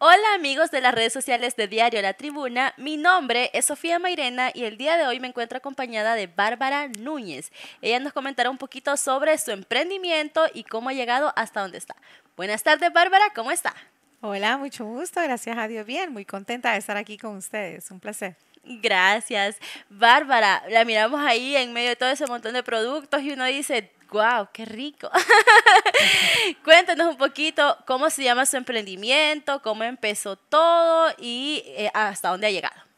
Hola amigos de las redes sociales de Diario La Tribuna, mi nombre es Sofía Mairena y el día de hoy me encuentro acompañada de Bárbara Núñez. Ella nos comentará un poquito sobre su emprendimiento y cómo ha llegado hasta donde está. Buenas tardes Bárbara, ¿cómo está? Hola, mucho gusto, gracias a Dios bien, muy contenta de estar aquí con ustedes, un placer. Gracias. Bárbara, la miramos ahí en medio de todo ese montón de productos y uno dice, ¡Guau, qué rico! Cuéntanos un poquito cómo se llama su emprendimiento, cómo empezó todo y eh, hasta dónde ha llegado.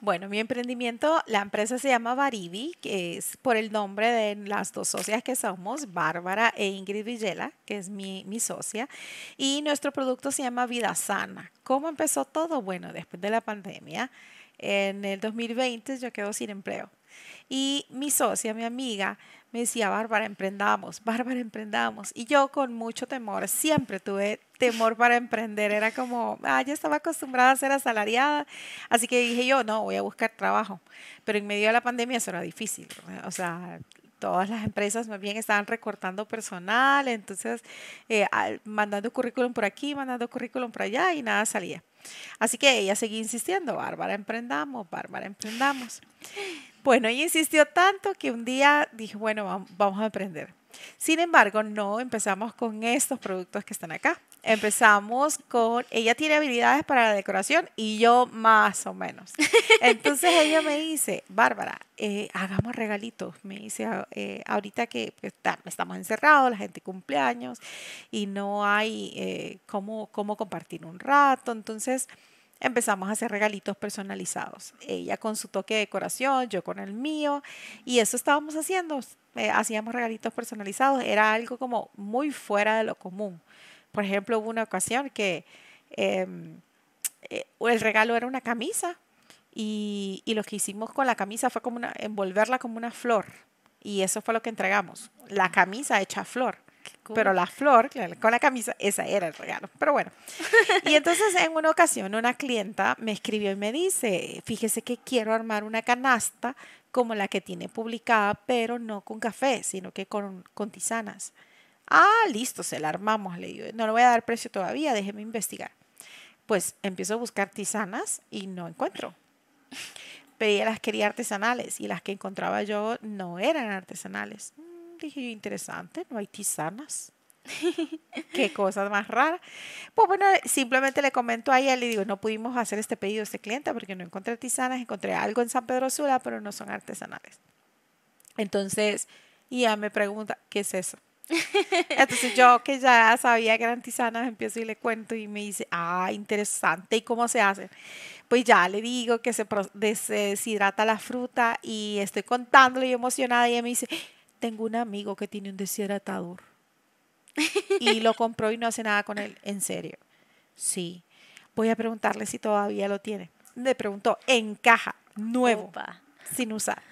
Bueno, mi emprendimiento, la empresa se llama Baribi, que es por el nombre de las dos socias que somos, Bárbara e Ingrid Villela, que es mi, mi socia, y nuestro producto se llama Vida Sana. ¿Cómo empezó todo? Bueno, después de la pandemia, en el 2020 yo quedo sin empleo. Y mi socia, mi amiga, me decía, Bárbara, emprendamos, Bárbara, emprendamos. Y yo con mucho temor, siempre tuve temor para emprender. Era como, ah, yo estaba acostumbrada a ser asalariada. Así que dije yo, no, voy a buscar trabajo. Pero en medio de la pandemia eso era difícil. O sea, todas las empresas más bien estaban recortando personal, entonces eh, mandando currículum por aquí, mandando currículum por allá y nada salía. Así que ella seguía insistiendo, Bárbara, emprendamos, Bárbara, emprendamos. Bueno, ella insistió tanto que un día dije, bueno, vamos a emprender. Sin embargo, no empezamos con estos productos que están acá. Empezamos con, ella tiene habilidades para la decoración y yo más o menos. Entonces ella me dice, Bárbara, eh, hagamos regalitos. Me dice, eh, ahorita que estamos encerrados, la gente cumpleaños y no hay eh, cómo, cómo compartir un rato. Entonces empezamos a hacer regalitos personalizados. Ella con su toque de decoración, yo con el mío, y eso estábamos haciendo. Eh, hacíamos regalitos personalizados, era algo como muy fuera de lo común. Por ejemplo, hubo una ocasión que em, eh, el regalo era una camisa y, y, lo que hicimos con la camisa fue como una, envolverla como una flor. Y eso fue lo que entregamos, la camisa hecha flor. Pero la flor con la camisa, esa era el regalo. Pero bueno. Y entonces en una ocasión una clienta me escribió y me dice, fíjese que quiero armar una canasta como la que tiene publicada, pero no con café, sino que con, con tisanas. Ah, listo, se la armamos, le digo. No le voy a dar precio todavía, déjeme investigar. Pues empiezo a buscar tisanas y no encuentro. Pero ella las quería artesanales y las que encontraba yo no eran artesanales dije interesante, no hay tisanas. Qué cosas más raras. Pues bueno, simplemente le comento a ella, le digo, no pudimos hacer este pedido a este cliente porque no encontré tisanas, encontré algo en San Pedro Sula, pero no son artesanales. Entonces, ella me pregunta, ¿qué es eso? Entonces yo que ya sabía que eran tisanas, empiezo y le cuento y me dice, ah, interesante, ¿y cómo se hace? Pues ya le digo que se, se deshidrata la fruta y estoy contándole y emocionada y ella me dice, tengo un amigo que tiene un deshidratador y lo compró y no hace nada con él. En serio. Sí. Voy a preguntarle si todavía lo tiene. Le preguntó, en caja, nuevo, sin usar.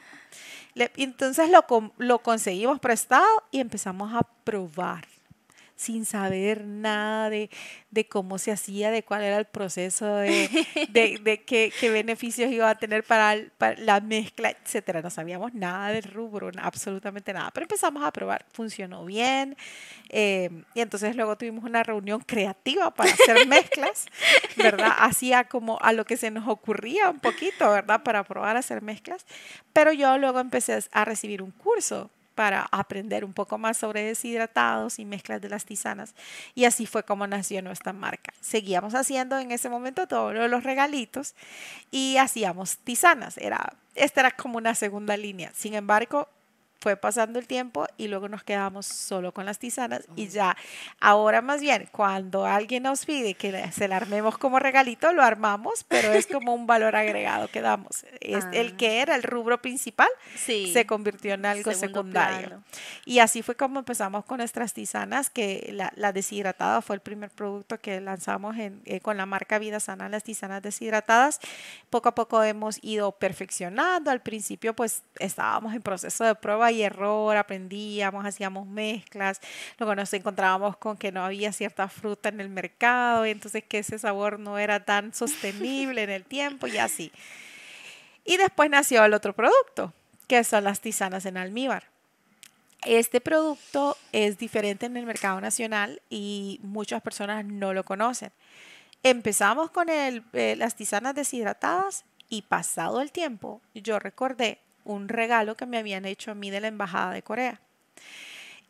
Entonces lo, lo conseguimos prestado y empezamos a probar sin saber nada de, cómo se hacía, de cuál era el proceso, de, de, qué, beneficios iba a tener para, la mezcla, etcétera. No sabíamos nada del rubro, absolutamente nada. Pero empezamos a probar, funcionó bien. Eh, y entonces luego tuvimos una reunión creativa para hacer mezclas, ¿verdad? Hacía como a lo que se nos ocurría un poquito, ¿verdad? Para probar a hacer mezclas. Pero yo luego empecé a recibir un curso para aprender un poco más sobre deshidratados y mezclas de las tisanas. Y así fue como nació nuestra marca. Seguíamos haciendo en ese momento todos los regalitos y hacíamos tisanas. Era, esta era como una segunda línea. Sin embargo, fue pasando el tiempo y luego nos quedamos solo con las tisanas y ya, ahora más bien, cuando alguien nos pide que se la armemos como regalito, lo armamos, pero es como un valor agregado que damos. Es El Ah. que era el rubro principal Sí. se convirtió en algo Segundo secundario. plano. Y así fue como empezamos con nuestras tisanas, que la, la deshidratada fue el primer producto que lanzamos en- eh, con la marca Vida Sana, las tisanas deshidratadas. Poco a poco hemos ido perfeccionando. Al principio pues estábamos en proceso de prueba y error, aprendíamos, hacíamos mezclas. Luego nos encontrábamos con que no había cierta fruta en el mercado y entonces que ese sabor no era tan sostenible en el tiempo y así. Y después nació el otro producto, que son las tisanas en almíbar. Este producto es diferente en el mercado nacional y muchas personas no lo conocen. Empezamos con el, eh, las tisanas deshidratadas y pasado el tiempo yo recordé un regalo que me habían hecho a mí de la Embajada de Corea.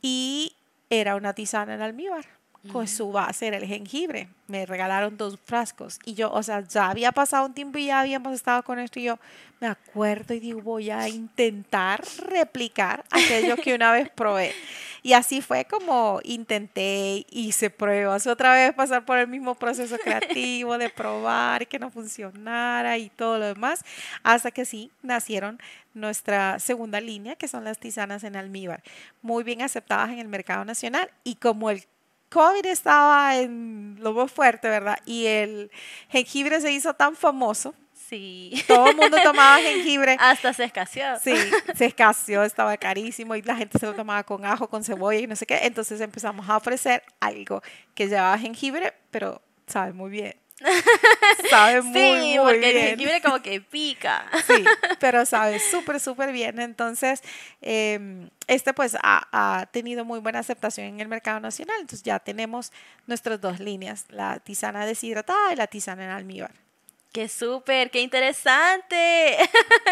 Y era una tisana en almíbar. Pues su base era el jengibre. Me regalaron dos frascos. Y yo, o sea, ya había pasado un tiempo y ya habíamos estado con esto. Y yo me acuerdo y digo, voy a intentar replicar aquello que una vez probé. Y así fue como intenté, hice pruebas, otra vez pasar por el mismo proceso creativo de probar que no funcionara y todo lo demás, hasta que sí nacieron nuestra segunda línea, que son las tisanas en almíbar, muy bien aceptadas en el mercado nacional. Y como el COVID estaba en lo más fuerte, ¿verdad? Y el jengibre se hizo tan famoso, Sí. todo el mundo tomaba jengibre. Hasta se escaseó. Sí, se escaseó, estaba carísimo y la gente se lo tomaba con ajo, con cebolla y no sé qué. Entonces empezamos a ofrecer algo que llevaba jengibre, pero sabe muy bien. Sabe muy, Sí, muy porque el bien. jengibre como que pica. Sí, pero sabe súper, súper bien. Entonces, em, este pues ha, ha tenido muy buena aceptación en el mercado nacional. Entonces ya tenemos nuestras dos líneas, la tisana deshidratada y la tisana en almíbar. Qué súper, qué interesante.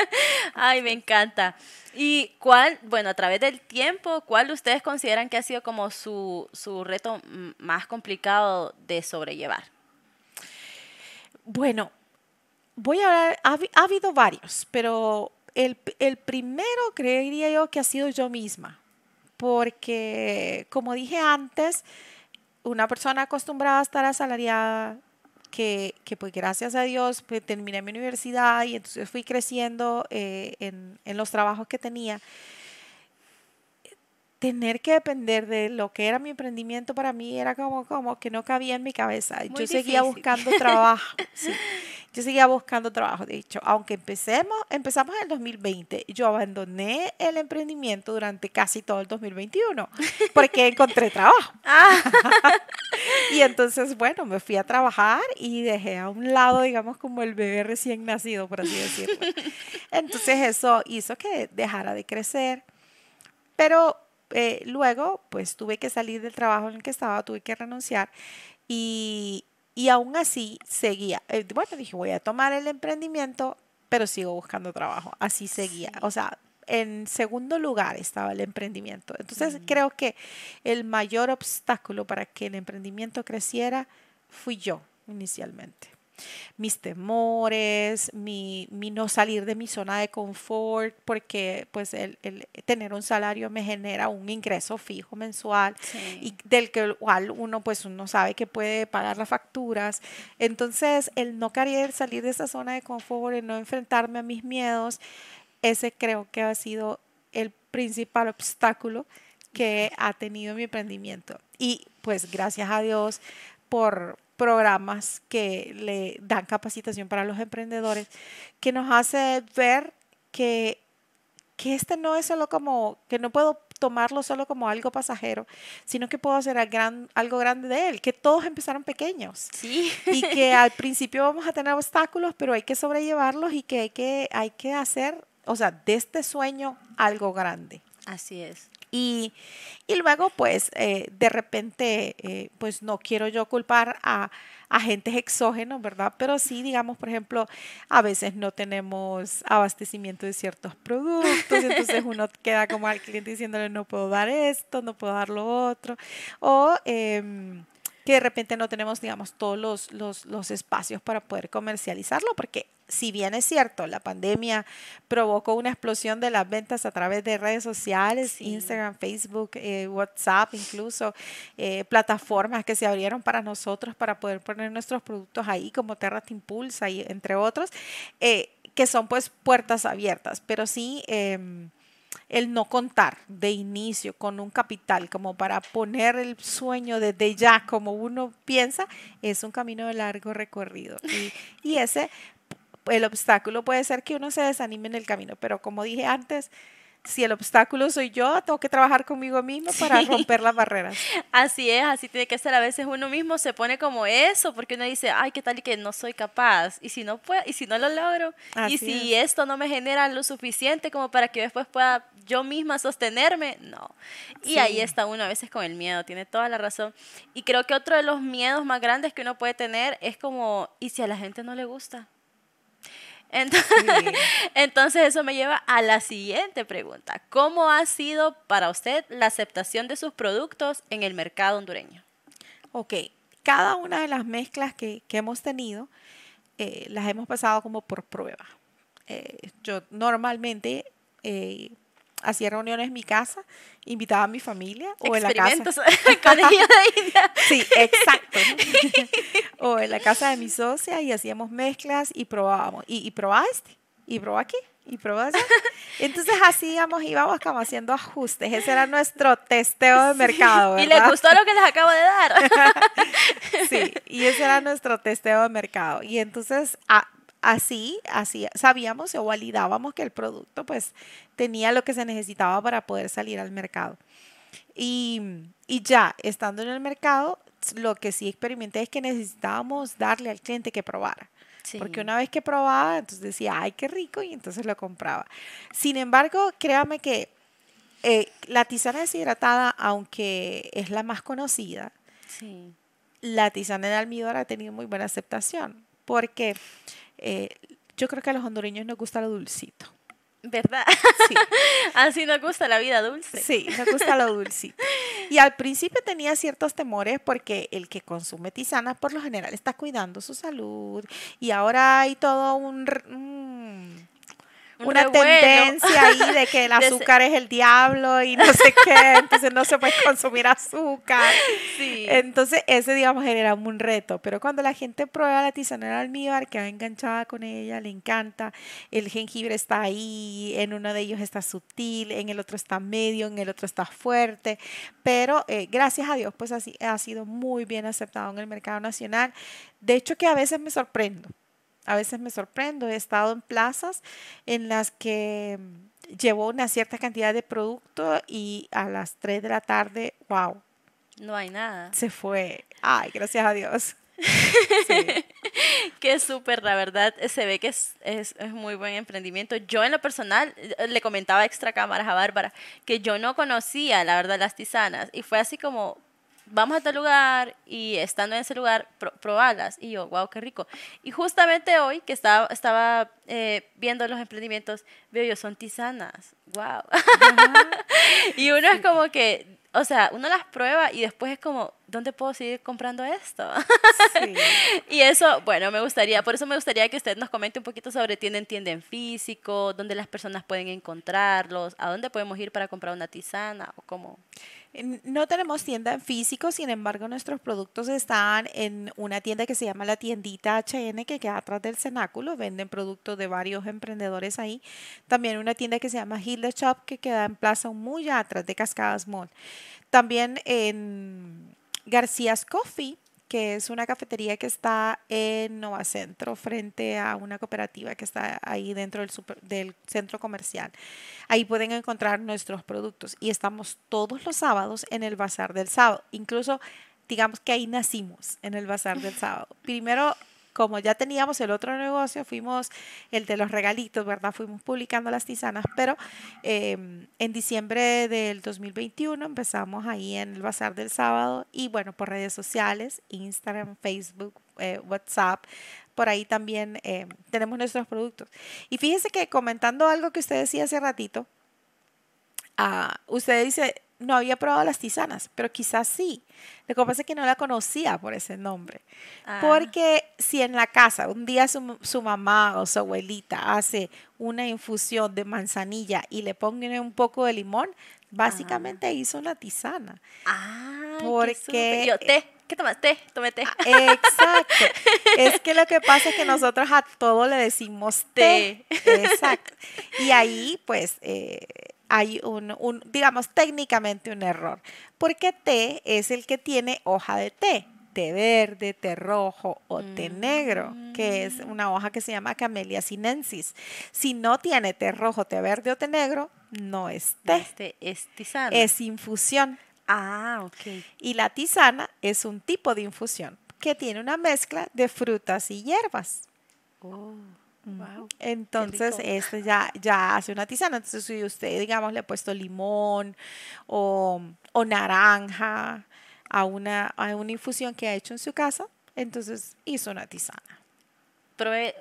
Ay, me encanta. ¿Y cuál, bueno, a través del tiempo, cuál ustedes consideran que ha sido como su, su reto más complicado de sobrellevar? Bueno, voy a hablar, ha, habi- ha habido varios, pero el, el primero creería yo que ha sido yo misma, porque como dije antes, una persona acostumbrada a estar asalariada, que, que pues gracias a Dios pues, terminé mi universidad y entonces fui creciendo eh, en, en los trabajos que tenía tener que depender de lo que era mi emprendimiento para mí era como, como que no cabía en mi cabeza. Muy Yo seguía difícil. buscando trabajo. sí. Yo seguía buscando trabajo. De hecho, aunque empecemos, empezamos en el 2020, yo abandoné el emprendimiento durante casi todo el 2021 porque encontré trabajo. y entonces, bueno, me fui a trabajar y dejé a un lado, digamos, como el bebé recién nacido, por así decirlo. Entonces eso hizo que dejara de crecer. Pero eh, luego, pues tuve que salir del trabajo en el que estaba, tuve que renunciar y, y aún así seguía. Eh, bueno, dije, voy a tomar el emprendimiento, pero sigo buscando trabajo. Así seguía. O sea, en segundo lugar estaba el emprendimiento. Entonces, creo que el mayor obstáculo para que el emprendimiento creciera fui yo inicialmente mis temores, mi, mi no salir de mi zona de confort, porque pues el, el tener un salario me genera un ingreso fijo mensual Sí. y del que cual uno pues uno sabe que puede pagar las facturas. Entonces, el no querer salir de esa zona de confort, el no enfrentarme a mis miedos, ese creo que ha sido el principal obstáculo que ha tenido mi emprendimiento. Y pues gracias a Dios por programas que le dan capacitación para los emprendedores, que nos hace ver que, que este no es solo como, que no puedo tomarlo solo como algo pasajero, sino que puedo hacer gran- algo grande de él, que todos empezaron pequeños Sí. y que al principio vamos a tener obstáculos, pero hay que sobrellevarlos y que hay que, hay que hacer, o sea, de este sueño algo grande. Así es. Y, y luego, pues, eh, de repente, eh, pues no quiero yo culpar a agentes exógenos, ¿verdad? Pero sí, digamos, por ejemplo, a veces no tenemos abastecimiento de ciertos productos, entonces uno queda como al cliente diciéndole, no puedo dar esto, no puedo dar lo otro. O, em, que de repente no tenemos, digamos, todos los, los, los espacios para poder comercializarlo, porque si bien es cierto, la pandemia provocó una explosión de las ventas a través de redes sociales, Instagram, Facebook, eh, WhatsApp, incluso eh, plataformas que se abrieron para nosotros para poder poner nuestros productos ahí, como Terra Te Impulsa y entre otros, eh, que son pues puertas abiertas, pero sí em, el no contar de inicio con un capital como para poner el sueño desde ya como uno piensa, es un camino de largo recorrido. Y, y ese el obstáculo puede ser que uno se desanime en el camino, pero como dije antes, si el obstáculo soy yo, tengo que trabajar conmigo mismo para romper las barreras. Así es, así tiene que ser. A veces uno mismo se pone como eso, porque uno dice, ay, qué tal y que no soy capaz. Y si no puedo, y si no lo logro, y si esto no me genera lo suficiente como para que después pueda yo misma sostenerme, no. Y ahí está uno a veces con el miedo, tiene toda la razón. Y creo que otro de los miedos más grandes que uno puede tener es como, ¿y si a la gente no le gusta? Entonces, eso me lleva a la siguiente pregunta. ¿Cómo ha sido para usted la aceptación de sus productos en el mercado hondureño? Ok, cada una de las mezclas que, hemos tenido eh, las hemos pasado como por prueba. Eh, yo normalmente eh, hacía reuniones en mi casa, invitaba a mi familia o en la casa. sí, exacto. o en la casa de mi socia y hacíamos mezclas y probábamos. Y, y probaba este, y probaba aquí, y probaba allá. Entonces así íbamos, íbamos como haciendo ajustes. Ese era nuestro testeo de mercado. Y les gustó lo que les acabo de dar. sí, y ese era nuestro testeo de mercado. Y entonces así, así sabíamos o validábamos que el producto pues tenía lo que se necesitaba para poder salir al mercado. Y, ya, estando en el mercado, lo que sí experimenté es que necesitábamos darle al cliente que probara. Porque una vez que probaba, entonces decía, ay, qué rico, y entonces lo compraba. Sin embargo, créame que eh, la tisana deshidratada, aunque es la más conocida, la tisana de almíbar ha tenido muy buena aceptación. Porque eh, yo creo que a los hondureños nos gusta lo dulcito. ¿Verdad? Sí. Así nos gusta la vida dulce. Sí, nos gusta lo dulcito. Y al principio tenía ciertos temores porque el que consume tisanas por lo general está cuidando su salud y ahora hay todo un una tendencia ahí de que el azúcar es el diablo y no sé qué, entonces no se puede consumir azúcar. Sí. Entonces ese, digamos, genera un reto, pero cuando la gente prueba la tisanera almíbar, queda enganchada con ella, le encanta, el jengibre está ahí, en uno de ellos está sutil, en el otro está medio, en el otro está fuerte, pero eh, gracias a Dios, pues así ha sido muy bien aceptado en el mercado nacional. De hecho que a veces me sorprendo a veces me sorprendo. He estado en plazas en las que mm, llevo una cierta cantidad de producto y a las 3 de la tarde, wow. No hay nada. Se fue. Ay, gracias a Dios. Sí. Qué súper, la verdad, se ve que es, es, es, muy buen emprendimiento. Yo en lo personal eh, le comentaba extra cámaras a Bárbara que yo no conocía, la verdad, las tisanas y fue así como, vamos a tal lugar y estando en ese lugar, probarlas. Y yo, wow, qué rico. Y justamente hoy que estaba, estaba eh, viendo los emprendimientos, veo yo, son tisanas. Wow. y uno es como que, o sea, uno las prueba y después es como, ¿dónde puedo seguir comprando esto? y eso, bueno, me gustaría, por eso me gustaría que usted nos comente un poquito sobre tienda en tienda en físico, dónde las personas pueden encontrarlos, a dónde podemos ir para comprar una tisana o cómo. No tenemos tienda en físico, sin embargo nuestros productos están en una tienda que se llama la tiendita HN que queda atrás del cenáculo, venden productos de varios emprendedores ahí. También una tienda que se llama Hilda Shop que queda en Plaza muy atrás de Cascadas Mall. También en García's Coffee que es una cafetería que está en Nova Centro, frente a una cooperativa que está ahí dentro del, del centro comercial. Ahí pueden encontrar nuestros productos y estamos todos los sábados en el Bazar del Sábado. Incluso, digamos que ahí nacimos, en el Bazar del Sábado. Primero como ya teníamos el otro negocio, fuimos el de los regalitos, ¿verdad? Fuimos publicando las tisanas, pero em, en diciembre del 2021 empezamos ahí en el Bazar del Sábado y bueno, por redes sociales, Instagram, Facebook, eh, WhatsApp, por ahí también em, tenemos nuestros productos. Y fíjense que comentando algo que usted decía hace ratito, uh, usted dice, no había probado las tisanas, pero quizás sí. Lo que pasa es que no la conocía por ese nombre. Ah. Porque si en la casa un día su, su mamá o su abuelita hace una infusión de manzanilla y le ponen un poco de limón, básicamente hizo una tisana. Ah, Porque-. Yo, té. ¿Qué tomas? Té. Tomé té. Exacto. es que lo que pasa es que nosotros a todo le decimos té. Exacto. Y ahí, pues, eh, hay un, un, digamos, técnicamente un error. Porque té es el que tiene hoja de té. Té verde, té rojo o té negro, que es una hoja que se llama Camellia sinensis. Si no tiene té rojo, té verde o té negro, no es té, Este es tisana. es infusión. Ah, ok. Y la tisana es un tipo de infusión que tiene una mezcla de frutas y hierbas. Oh, wow. Entonces, este ya, ya hace una tisana. Entonces, si usted, digamos, le ha puesto limón o, o naranja a una, a una infusión que ha hecho en su casa, entonces hizo una tisana. Probé,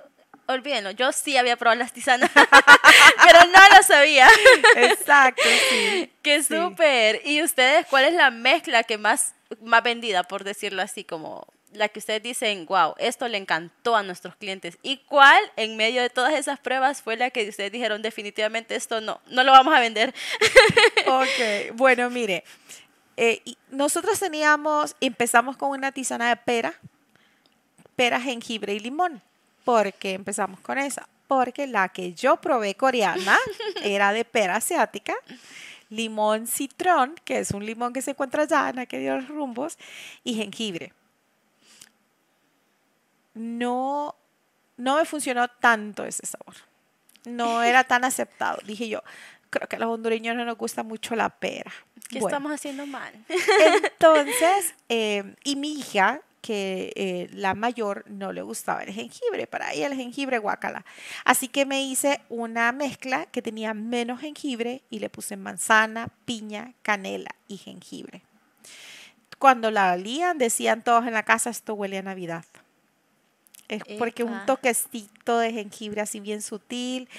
olvídenlo, yo sí había probado las tisanas, pero no lo sabía. Exacto, sí. ¡Qué Sí. súper! ¿Y ustedes cuál es la mezcla que más, más vendida, por decirlo así, como la que ustedes dicen, wow, esto le encantó a nuestros clientes? ¿Y cuál, en medio de todas esas pruebas, fue la que ustedes dijeron, definitivamente esto no, no lo vamos a vender? Ok, bueno, mire, eh, nosotros teníamos, empezamos con una tisana de pera, pera, jengibre y limón. ¿Por qué empezamos con esa? Porque la que yo probé coreana era de pera asiática, limón citrón, que es un limón que se encuentra allá en aquellos rumbos, y jengibre. No, no me funcionó tanto ese sabor. No era tan aceptado. Dije yo, creo que a los hondureños no nos gusta mucho la pera. ¿Qué Bueno, estamos haciendo mal? entonces, eh, y mi hija, que eh, la mayor no le gustaba el jengibre, para ella el jengibre guacala. Así que me hice una mezcla que tenía menos jengibre y le puse manzana, piña, canela y jengibre. Cuando la olían, decían todos en la casa, esto huele a Navidad. Es porque un toquecito de jengibre así bien sutil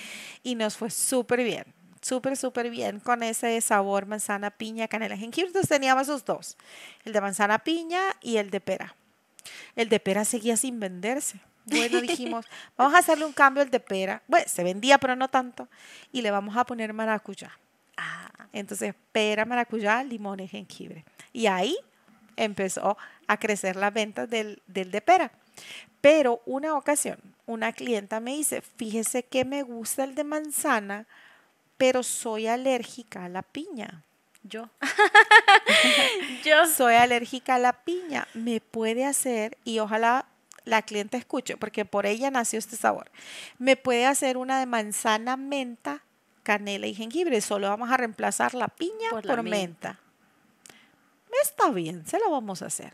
y nos fue súper bien, súper, súper bien con ese sabor manzana, piña, canela, jengibre. Entonces teníamos esos dos, el de manzana, piña y el de pera. El de pera seguía sin venderse. Bueno, dijimos, vamos a hacerle un cambio al de pera. Bueno, se vendía, pero no tanto. Y le vamos a poner maracuyá. Ah, Entonces, pera, maracuyá, limón y jengibre. Y ahí empezó a crecer las ventas del, del de pera. Pero una ocasión, una clienta me dice, fíjese que me gusta el de manzana, pero soy alérgica a la piña. yo. yo. Soy alérgica a la piña. ¿Me puede hacer, y ojalá la clienta escuche, porque por ella nació este sabor, me puede hacer una de manzana, menta, canela y jengibre? Solo vamos a reemplazar la piña Por por, la menta. menta. Está bien, se lo vamos a hacer.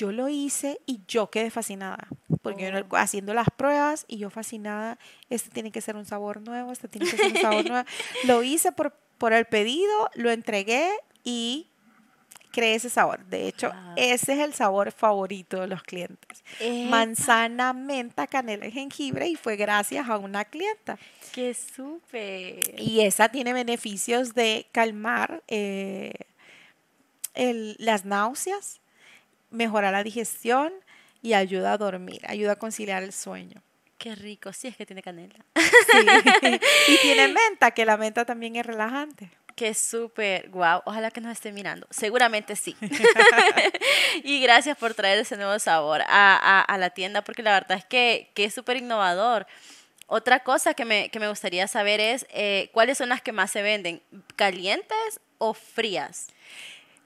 Yo lo hice y yo quedé fascinada, porque yo Oh. haciendo las pruebas y yo fascinada, este tiene que ser un sabor nuevo, este tiene que ser un sabor nuevo. Lo hice por, por el pedido, lo entregué y creé ese sabor. De hecho, Wow. ese es el sabor favorito de los clientes. Epa. Manzana, menta, canela y jengibre y fue gracias a una clienta. ¡Qué súper! Y esa tiene beneficios de calmar eh, el- las náuseas, mejorar la digestión y ayuda a dormir, ayuda a conciliar el sueño. ¡Qué rico! Sí, es que tiene canela. Sí. y tiene menta, que la menta también es relajante. ¡Qué súper! ¡Wow! Ojalá que nos esté mirando. Seguramente sí. y gracias por traer ese nuevo sabor a, a- a la tienda, porque la verdad es que, que es súper innovador. Otra cosa que me, que me gustaría saber es eh, cuáles son las que más se venden, calientes o frías.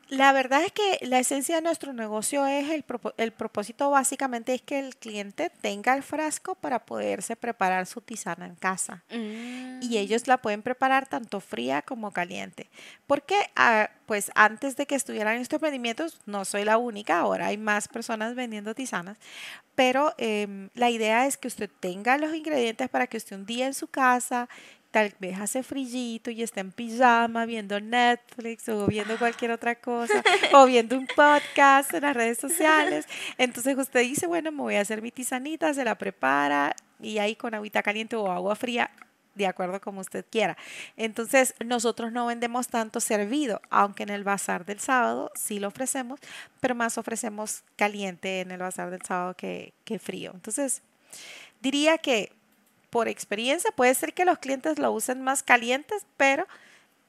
La verdad es que la esencia de nuestro negocio es el, el propósito básicamente es que el cliente tenga el frasco para poderse preparar su tisana en casa. y ellos la pueden preparar tanto fría como caliente. Porque, ah, pues antes de que estuvieran estos emprendimientos, no soy la única, ahora hay más personas vendiendo tisanas, pero em, la idea es que usted tenga los ingredientes para que usted un día en su casa, tal vez hace frillito y esté en pijama viendo Netflix o viendo cualquier otra cosa, o viendo un podcast en las redes sociales. Entonces usted dice, bueno, me voy a hacer mi tisanita, se la prepara y ahí con agüita caliente o agua fría de acuerdo como usted quiera. Entonces, nosotros no vendemos tanto servido, aunque en el bazar del sábado sí lo ofrecemos, pero más ofrecemos caliente en el bazar del sábado que, que frío. Entonces, diría que por experiencia puede ser que los clientes lo usen más calientes, pero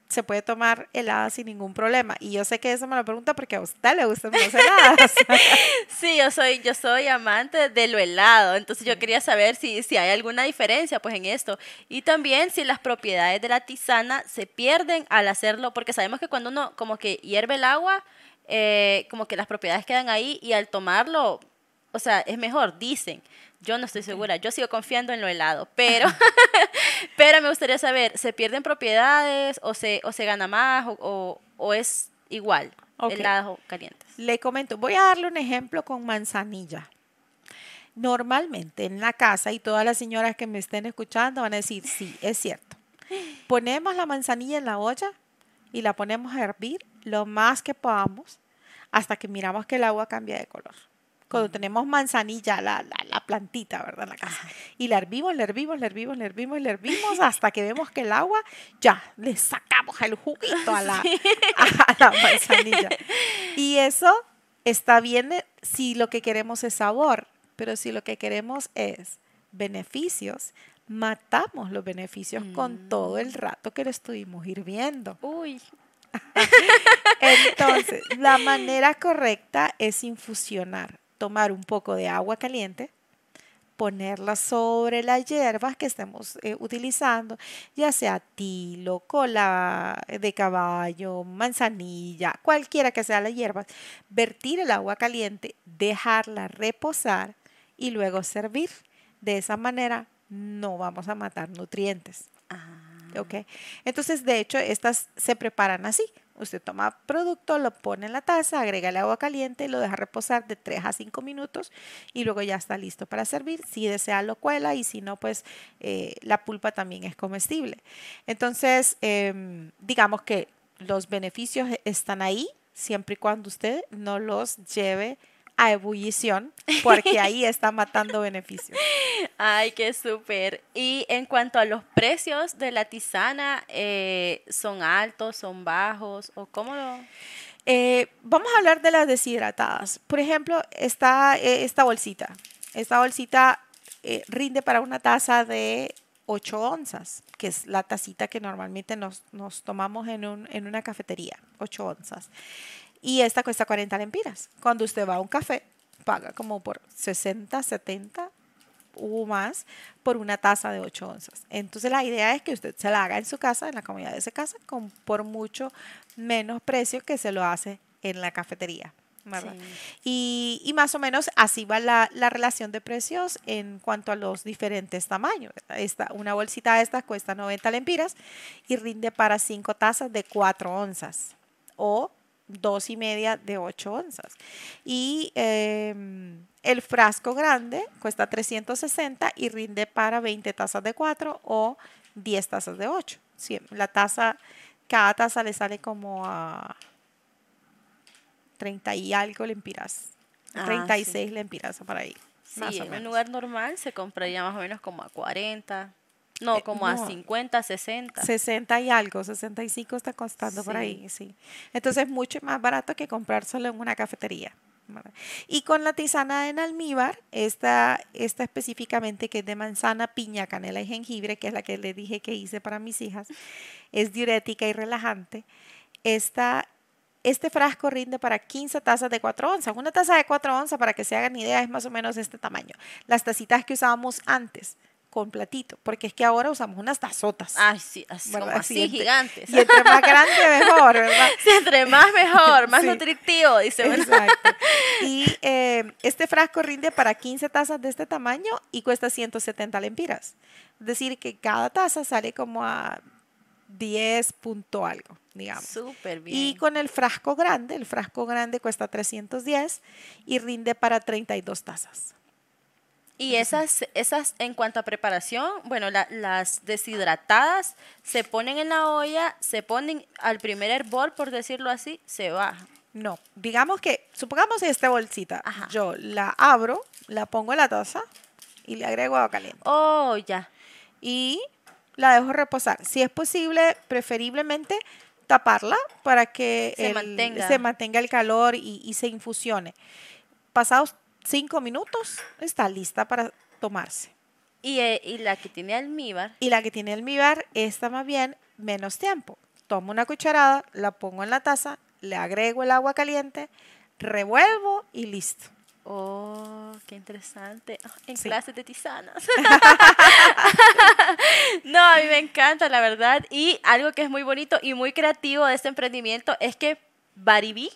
se puede tomar helada sin ningún problema. Y yo sé que eso me lo pregunta porque a usted le gustan las heladas. sí, yo soy, yo soy amante de lo helado. Entonces yo quería saber si, si hay alguna diferencia pues en esto. Y también si las propiedades de la tisana se pierden al hacerlo, porque sabemos que cuando uno como que hierve el agua, eh, como que las propiedades quedan ahí y al tomarlo, o sea, es mejor, dicen. Yo no estoy segura, yo sigo confiando en lo helado, pero, pero me gustaría saber, ¿se pierden propiedades o se, o se gana más o, o, es igual, helado o calientes? Le comento, voy a darle un ejemplo con manzanilla. Normalmente en la casa, y todas las señoras que me estén escuchando van a decir, sí, es cierto. Ponemos la manzanilla en la olla y la ponemos a hervir lo más que podamos hasta que miramos que el agua cambia de color cuando tenemos manzanilla, la, la, la, plantita, ¿verdad? En la casa. Y la hervimos, la hervimos, la hervimos, la hervimos, la hervimos hasta que vemos que el agua, ya, le sacamos el juguito a la, a la manzanilla. Y eso está bien si lo que queremos es sabor, pero si lo que queremos es beneficios, matamos los beneficios con todo el rato que lo estuvimos hirviendo. Uy. Entonces, la manera correcta es infusionar tomar un poco de agua caliente, ponerla sobre las hierbas que estemos eh, utilizando, ya sea tilo, cola de caballo, manzanilla, cualquiera que sea la hierba, vertir el agua caliente, dejarla reposar y luego servir. De esa manera no vamos a matar nutrientes. Ah. Entonces, de hecho, estas se preparan así. Usted toma producto, lo pone en la taza, agrega el agua caliente, lo deja reposar de 3 a 5 minutos y luego ya está listo para servir. Si desea lo cuela y si no, pues eh, la pulpa también es comestible. Entonces, em, digamos que los beneficios están ahí siempre y cuando usted no los lleve a ebullición, porque ahí está matando beneficios. Ay, qué súper. Y en cuanto a los precios de la tisana, eh, ¿son altos, son bajos o cómo lo...? Eh, vamos a hablar de las deshidratadas. Por ejemplo, esta, eh, esta bolsita. Esta bolsita rinde para una taza de 8 onzas, que es la tacita que normalmente nos, nos tomamos en, un, en una cafetería, 8 onzas y esta cuesta 40 lempiras. Cuando usted va a un café, paga como por 60, 70 o más por una taza de 8 onzas. Entonces la idea es que usted se la haga en su casa, en la comodidad de su casa, con por mucho menos precio que se lo hace en la cafetería. Y, y, más o menos así va la, la, relación de precios en cuanto a los diferentes tamaños. Esta, una bolsita de estas cuesta 90 lempiras y rinde para 5 tazas de 4 onzas. O dos y media de 8 onzas. Y em, el frasco grande cuesta 360 y rinde para 20 tazas de 4 o 10 tazas de 8. la taza, cada taza le sale como a 30 y algo lempiras. 36 ah, lempiras para ahí. Sí, en un lugar normal se compraría más o menos como a 40. No, eh, como a 50, 60. 60 y algo, 65 está costando por ahí, sí. Entonces es mucho más barato que comprárselo en una cafetería. Y con la tisana en almíbar, esta, esta específicamente que es de manzana, piña, canela y jengibre, que es la que le dije que hice para mis hijas, es diurética y relajante. Esta, este frasco rinde para 15 tazas de 4 onzas. Una taza de 4 onzas, para que se hagan idea, es más o menos este tamaño. Las tacitas que usábamos antes con platito, porque es que ahora usamos unas tazotas. Ay, sí, así, así gigantes. Y entre más grande, mejor, ¿verdad? Sí, entre más mejor, más nutritivo, dice. Exacto. Y eh, este frasco rinde para 15 tazas de este tamaño y cuesta 170 lempiras. Es decir, que cada taza sale como a 10 punto algo, digamos. Súper bien. Y con el frasco grande, el frasco grande cuesta 310 y rinde para 32 tazas. Y esas, esas en cuanto a preparación, bueno, las deshidratadas se ponen en la olla, se ponen al primer hervor, por decirlo así, se baja. No, digamos que, supongamos esta bolsita, yo la abro, la pongo en la taza y le agrego agua caliente. Oh, ya. Y la dejo reposar. Si es posible, preferiblemente taparla para que Se el- mantenga. se mantenga el calor y, y se infusione. Pasados cinco minutos, está lista para tomarse. Y, eh, y la que tiene almíbar, Y la que tiene almíbar, esta más bien menos tiempo. Tomo una cucharada, la pongo en la taza, le agrego el agua caliente, revuelvo y listo. Oh, qué interesante. Oh, en Sí. clases de tisanas. no, a mí me encanta, la verdad. Y algo que es muy bonito y muy creativo de este emprendimiento es que Baribí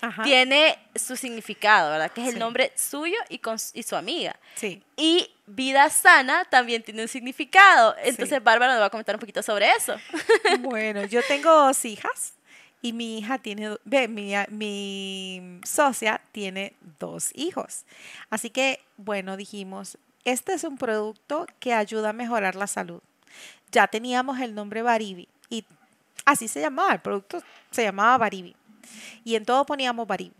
Ajá. tiene su significado, ¿verdad? Que es el nombre suyo y, con, y su amiga. Sí. Y vida sana también tiene un significado. Entonces, Sí. Bárbara nos va a comentar un poquito sobre eso. Bueno, yo tengo dos hijas y mi hija tiene, ve, mi, mi socia tiene dos hijos. Así que, bueno, dijimos, este es un producto que ayuda a mejorar la salud. Ya teníamos el nombre Baribi y así se llamaba, el producto se llamaba Baribi. Y en todo poníamos Baribi.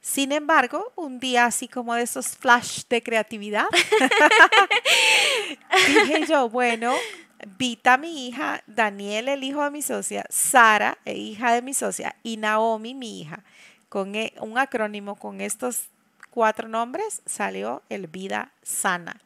Sin embargo, un día así como de esos flash de creatividad, dije yo, bueno, Vita, mi hija, Daniel, el hijo de mi socia, Sara, eh, hija de mi socia, y Naomi, mi hija, con e- un acrónimo con estos cuatro nombres, salió el Vida Sana,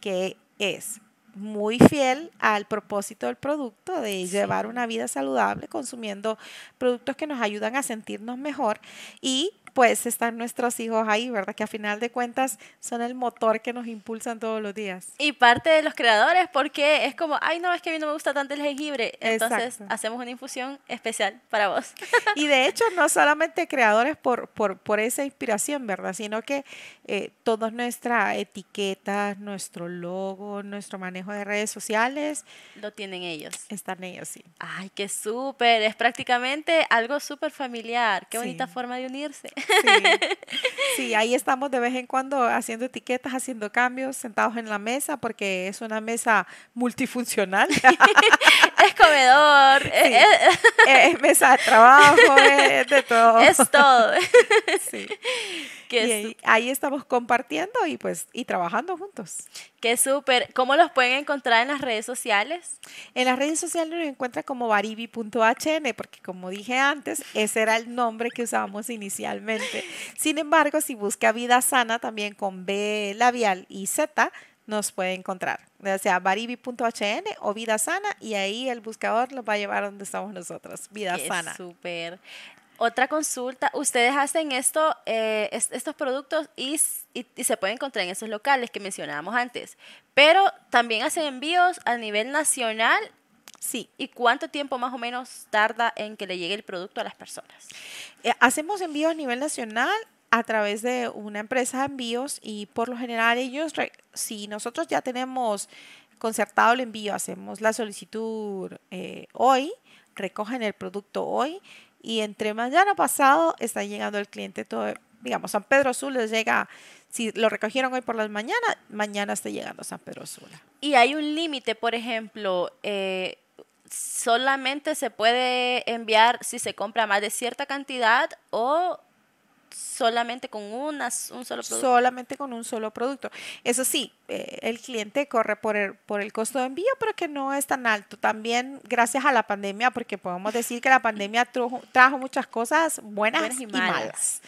que es muy fiel al propósito del producto de llevar una vida saludable consumiendo productos que nos ayudan a sentirnos mejor y pues están nuestros hijos ahí, ¿verdad? Que a final de cuentas son el motor que nos impulsan todos los días. Y parte de los creadores, porque es como, ay, no, es que a mí no me gusta tanto el jengibre. Entonces, Exacto. hacemos una infusión especial para vos. Y de hecho, no solamente creadores por, por, por esa inspiración, ¿verdad? Sino que eh, todas nuestras etiquetas, nuestro logo, nuestro manejo de redes sociales, Lo tienen ellos. están ellos, sí. Ay, qué súper. Es prácticamente algo súper familiar. Qué bonita forma de unirse. Sí. Sí, ahí estamos de vez en cuando haciendo etiquetas, haciendo cambios, sentados en la mesa, porque es una mesa multifuncional. es comedor. eh, eh, es mesa de trabajo, es de todo. es todo. Sí. Qué Y ahí, ahí estamos compartiendo y pues y trabajando juntos. Qué súper. ¿Cómo los pueden encontrar en las redes sociales? En las redes sociales nos encuentra como baribi.hn, porque como dije antes, ese era el nombre que usábamos inicialmente. Sin embargo, si busca Vida Sana también con B labial y Z, nos puede encontrar. O sea, baribi.hn o Vida Sana, y ahí el buscador los va a llevar a donde estamos nosotros, Vida Qué Sana. súper. Otra consulta, ustedes hacen esto, eh, es- estos productos y, se pueden encontrar en esos locales que mencionábamos antes, pero también hacen envíos a nivel nacional Sí, y cuánto tiempo más o menos tarda en que le llegue el producto a las personas. Eh, hacemos envíos a nivel nacional a través de una empresa de envíos y por lo general ellos, si nosotros ya tenemos concertado el envío, hacemos la solicitud eh, hoy, recogen el producto hoy y entre mañana pasado está llegando el cliente todo, digamos, San Pedro Sula llega, si lo recogieron hoy por la mañana, mañana está llegando San Pedro Sula. Y hay un límite, por ejemplo, eh, solamente se puede enviar si se compra más de cierta cantidad o solamente con una, un solo producto. solamente con un solo producto. Eso sí, eh, el cliente corre por el, por el costo de envío, pero que no es tan alto. También gracias a la pandemia, porque podemos decir que la pandemia trajo, trajo muchas cosas buenas, Buenas y y, malas.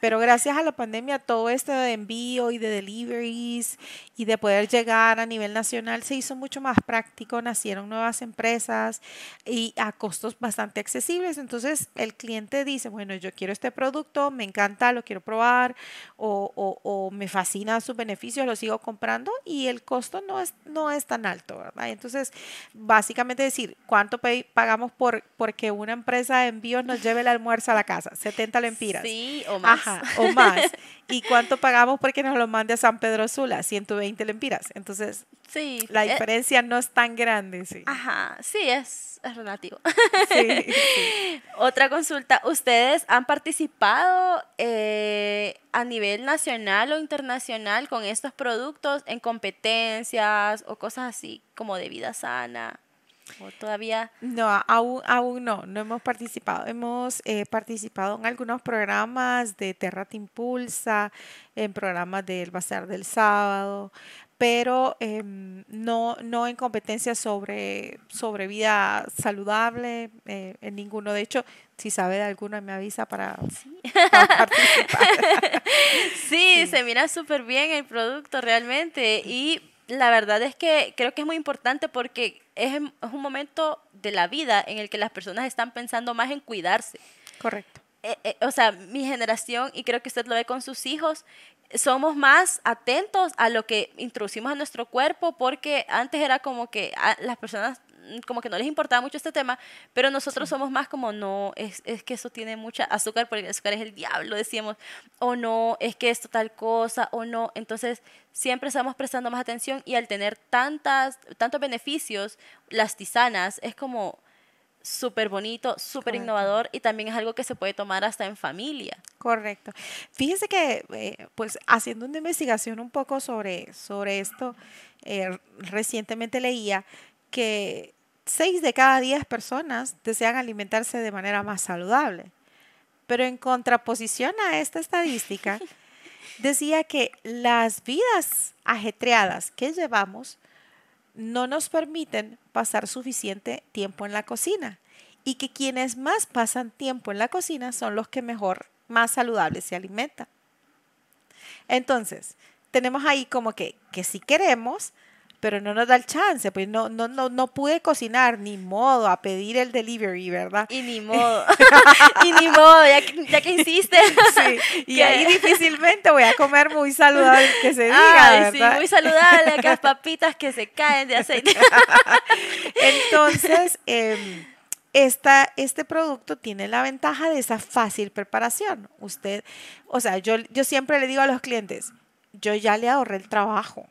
Pero gracias a la pandemia, todo esto de envío y de deliveries y de poder llegar a nivel nacional se hizo mucho más práctico, nacieron nuevas empresas y a costos bastante accesibles. Entonces el cliente dice, bueno, yo quiero este producto, me encanta, lo quiero probar o, o- o me fascina sus beneficios, lo sigo comprando y el costo no es, no es tan alto, ¿verdad? Entonces, básicamente decir, ¿cuánto pagamos por porque una empresa de envíos nos lleve el almuerzo a la casa? 70 lempiras. Sí, o más. Ajá, o más. ¿Y cuánto pagamos porque nos lo mande a San Pedro Sula? 120 lempiras. Entonces, Sí. la eh, diferencia no es tan grande, sí. ajá, sí, es, es relativo. Sí, sí. Otra consulta, ¿ustedes han participado eh, a nivel nacional o internacional con estos productos en competencias o cosas así como de vida sana? ¿O todavía? No, aún, aún no, no hemos participado. Hemos eh, participado en algunos programas de Terra Te Impulsa, en programas del Bazar del Sábado, pero em, no, no en competencia sobre, sobre vida saludable, eh, en ninguno. De hecho, si sabe de alguno, me avisa para, participar. sí, se mira súper bien el producto realmente y la verdad es que creo que es muy importante porque es, es, un momento de la vida en el que las personas están pensando más en cuidarse. Correcto. Eh, eh, o sea, mi generación, y creo que usted lo ve con sus hijos, somos más atentos a lo que introducimos a nuestro cuerpo porque antes era como que a las personas mm, como que no les importaba mucho este tema, pero nosotros somos más como, no, es, es, que eso tiene mucha azúcar, porque el azúcar es el diablo, decíamos, o no, es que esto tal cosa, o no. Entonces, siempre estamos prestando más atención y al tener tantas, tantos beneficios, las tisanas, es como, súper bonito, súper innovador y también es algo que se puede tomar hasta en familia. Correcto. Fíjese que, eh, pues, haciendo una investigación un poco sobre, sobre esto, eh, recientemente leía que 6 de cada 10 personas desean alimentarse de manera más saludable. Pero en contraposición a esta estadística, decía que las vidas ajetreadas que llevamos no nos permiten pasar suficiente tiempo en la cocina y que quienes más pasan tiempo en la cocina son los que mejor, más saludables se alimentan. Entonces, tenemos ahí como que, que si queremos, pero no nos da el chance, pues no, no, no, no pude cocinar, ni modo, a pedir el delivery, ¿verdad? Y ni modo, y ni modo, ya que, ya que hiciste. Sí, y ahí difícilmente voy a comer muy saludable, que se diga, Sí, muy saludable, acá papitas que se caen de aceite. Entonces, eh, esta, este producto tiene la ventaja de esa fácil preparación. Usted, o sea, yo, yo siempre le digo a los clientes, yo ya le ahorré el trabajo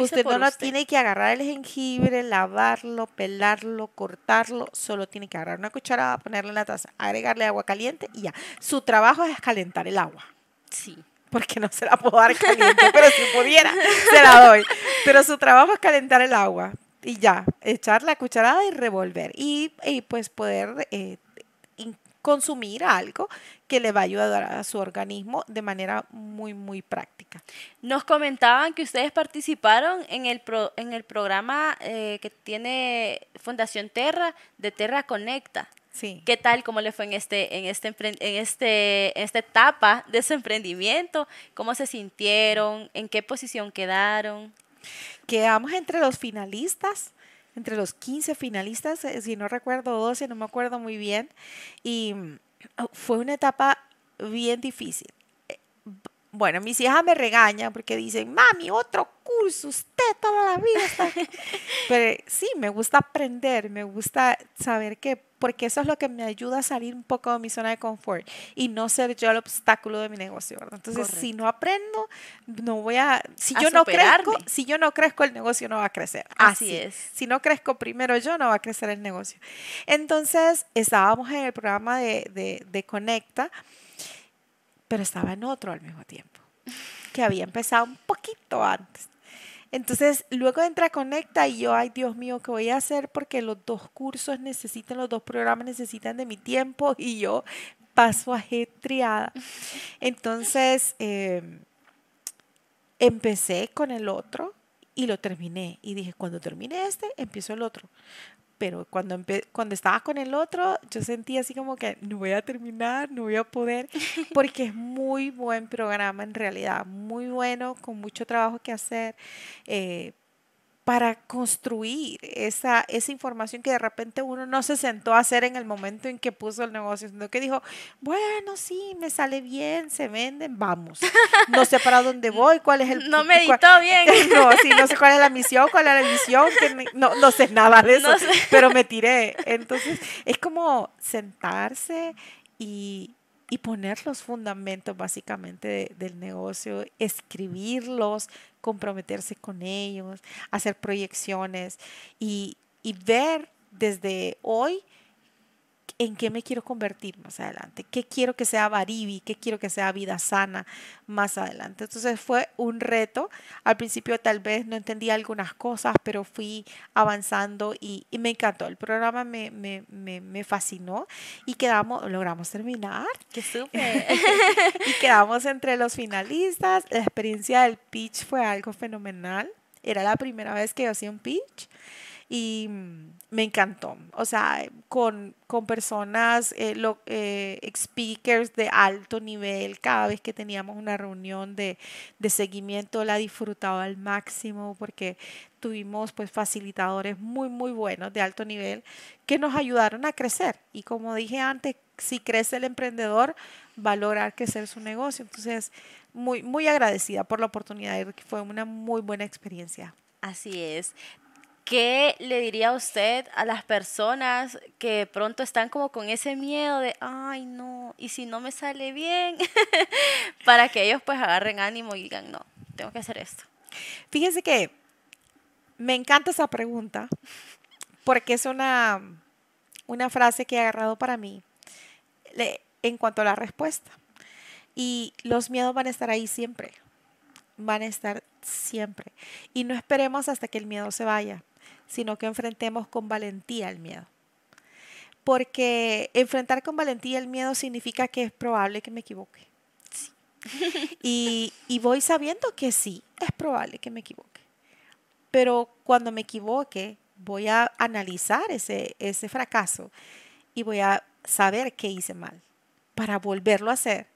usted no lo tiene que agarrar el jengibre, lavarlo, pelarlo, cortarlo, solo tiene que agarrar una cucharada, ponerle en la taza, agregarle agua caliente y ya. Su trabajo es calentar el agua. Sí. Porque no se la puedo dar caliente, pero si pudiera, se la doy. Pero su trabajo es calentar el agua y ya, echar la cucharada y revolver. Y, pues poder eh, consumir algo que le va a ayudar a su organismo de manera muy, muy práctica. Nos comentaban que ustedes participaron en el, en el programa eh, que tiene Fundación Terra de Terra Conecta. Sí. ¿Qué tal? ¿Cómo le fue en este, en este, en este, esta etapa de su emprendimiento? ¿Cómo se sintieron? ¿En qué posición quedaron? Quedamos entre los finalistas entre los 15 finalistas, eh, si no recuerdo 12, no me acuerdo muy bien, y mm, oh, fue una etapa bien difícil. Eh, bueno, mis hijas me regañan porque dicen, mami, otro curso, usted toda la vida está... Pero sí, me gusta aprender, me gusta saber que porque eso es lo que me ayuda a salir un poco de mi zona de confort y no ser yo el obstáculo de mi negocio, Entonces, si no aprendo, no voy a si yo no crezco, si yo no crezco el negocio no va a crecer. Así, es. Si no crezco primero yo no va a crecer el negocio. Entonces, estábamos en el programa de, de, de Conecta, pero estaba en otro al mismo tiempo, que había empezado un poquito antes. Entonces, luego entra Conecta y yo, ay Dios mío, ¿qué voy a hacer? Porque los dos cursos necesitan, los dos programas necesitan de mi tiempo y yo paso ajetreada. Entonces, em, empecé con el otro y lo terminé. Y dije, cuando termine este, empiezo el otro pero cuando, cuando estaba con el otro, yo sentía así como que no voy a terminar, no voy a poder, porque es muy buen programa en realidad, muy bueno, con mucho trabajo que hacer. Eh, para construir esa, esa información que de repente uno no se sentó a hacer en el momento en que puso el negocio, sino que dijo, bueno, sí, me sale bien, se venden, vamos. No sé para dónde voy, cuál es el... No meditó bien. No, sí, no sé cuál es la misión, cuál es la misión, que no, no sé nada de eso, pero me tiré. Entonces, es como sentarse y, y poner los fundamentos básicamente del negocio, escribirlos, comprometerse con ellos, hacer proyecciones y, ver desde hoy en qué me quiero convertir más adelante, qué quiero que sea Baribi, qué quiero que sea vida sana más adelante. Entonces fue un reto. Al principio tal vez no entendía algunas cosas, pero fui avanzando y, me encantó. El programa me, me, me, fascinó y quedamos, logramos terminar. ¡Qué súper! y quedamos entre los finalistas. La experiencia del pitch fue algo fenomenal. Era la primera vez que yo hacía un pitch y mm, me encantó. O sea, con, con personas, eh, lo, eh, speakers de alto nivel, cada vez que teníamos una reunión de, de seguimiento la disfrutaba al máximo porque tuvimos pues facilitadores muy muy buenos de alto nivel que nos ayudaron a crecer y como dije antes si crece el emprendedor va a lograr crecer su negocio entonces muy muy agradecida por la oportunidad fue una muy buena experiencia Así es. ¿Qué le diría usted a las personas que pronto están como con ese miedo de, ay no, y si no me sale bien, para que ellos pues agarren ánimo y digan, no, tengo que hacer esto? Fíjense que me encanta esa pregunta porque es una, una frase que he agarrado para mí en cuanto a la respuesta. Y los miedos van a estar ahí siempre, van a estar siempre. Y no esperemos hasta que el miedo se vaya sino que enfrentemos con valentía el miedo. Porque enfrentar con valentía el miedo significa que es probable que me equivoque. Y, y voy sabiendo que sí, es probable que me equivoque. Pero cuando me equivoque, voy a analizar ese, ese fracaso y voy a saber qué hice mal para volverlo a hacer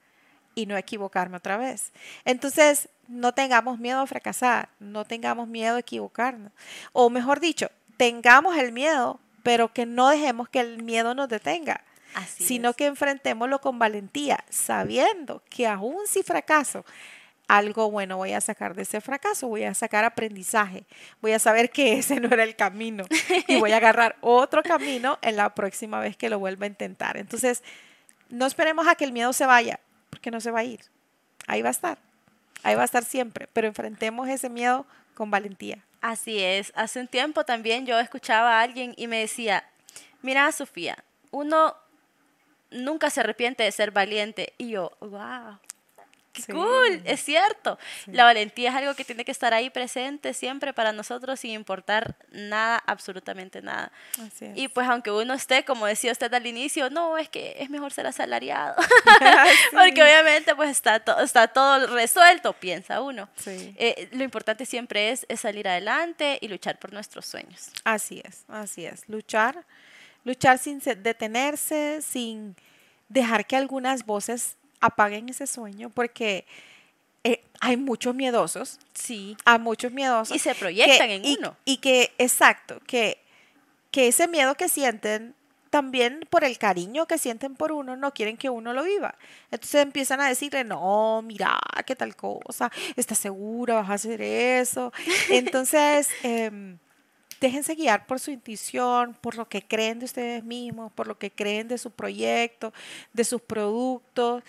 y no equivocarme otra vez. Entonces, no tengamos miedo a fracasar, no tengamos miedo a equivocarnos. O mejor dicho, tengamos el miedo, pero que no dejemos que el miedo nos detenga. sino que enfrentémoslo con valentía, sabiendo que aún si fracaso, algo bueno voy a sacar de ese fracaso, voy a sacar aprendizaje, voy a saber que ese no era el camino y voy a agarrar otro camino en la próxima vez que lo vuelva a intentar. Entonces, no esperemos a que el miedo se vaya, porque no se va a ir, ahí va a estar. Ahí va a estar siempre, pero enfrentemos ese miedo con valentía. Así es. Hace un tiempo también yo escuchaba a alguien y me decía, mira Sofía, uno nunca se arrepiente de ser valiente. Y yo, wow, cool, es cierto. La valentía es algo que tiene que estar ahí presente siempre para nosotros sin importar nada, absolutamente nada. Y pues aunque uno esté, como decía usted al inicio, no, es que es mejor ser asalariado. Porque obviamente pues está, está todo resuelto, piensa uno. Eh, lo importante siempre es, es salir adelante y luchar por nuestros sueños. Así es, así es. Luchar, luchar sin detenerse, sin dejar que algunas voces apaguen ese sueño porque eh, hay muchos miedosos. Sí. Hay muchos miedosos. Y se proyectan en uno. Y que, exacto, que, que ese miedo que sienten también por el cariño que sienten por uno, no quieren que uno lo viva. Entonces empiezan a decirle, no, mira, qué tal cosa, estás segura, vas a hacer eso. Entonces, em, déjense guiar por su intuición, por lo que creen de ustedes mismos, por lo que creen de su proyecto, de sus productos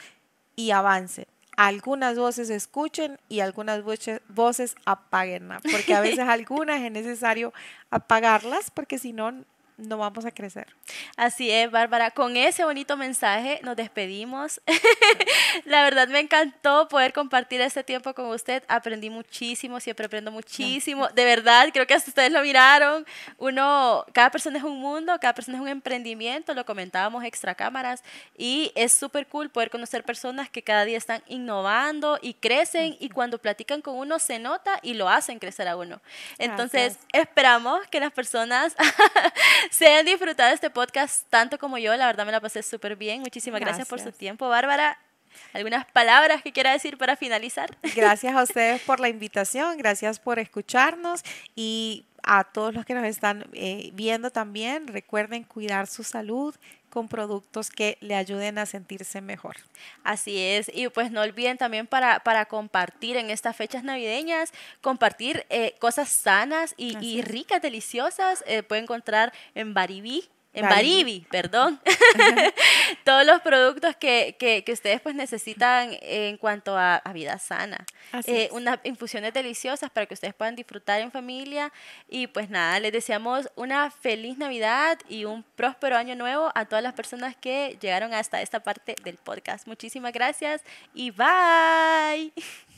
y avancen. Algunas voces escuchen y algunas voces apaguen, porque a veces algunas es necesario apagarlas porque si no no vamos a crecer. Así es, Bárbara. Con ese bonito mensaje nos despedimos. la verdad me encantó poder compartir este tiempo con usted. Aprendí muchísimo, siempre aprendo muchísimo. De verdad, creo que hasta ustedes lo miraron. Uno, cada persona es un mundo, cada persona es un emprendimiento, lo comentábamos extra cámaras. Y es súper cool poder conocer personas que cada día están innovando y crecen y cuando platican con uno se nota y lo hacen crecer a uno. Entonces, esperamos que las personas se han disfrutado este podcast tanto como yo. La verdad me la pasé súper bien. Muchísimas gracias. por su tiempo, Bárbara. ¿Algunas palabras que quiera decir para finalizar? Gracias a ustedes por la invitación, gracias por escucharnos y a todos los que nos están eh, viendo también, recuerden cuidar su salud, con productos que le ayuden a sentirse mejor. Así es, y pues no olviden también para, para compartir en estas fechas navideñas, compartir eh, cosas sanas y, ricas, deliciosas. Eh, pueden encontrar en Baribí en Baribi, perdón, todos los productos que, que, que, ustedes pues necesitan en cuanto a, vida sana. Eh, unas infusiones deliciosas para que ustedes puedan disfrutar en familia. Y pues nada, les deseamos una feliz Navidad y un próspero año nuevo a todas las personas que llegaron hasta esta parte del podcast. Muchísimas gracias y bye.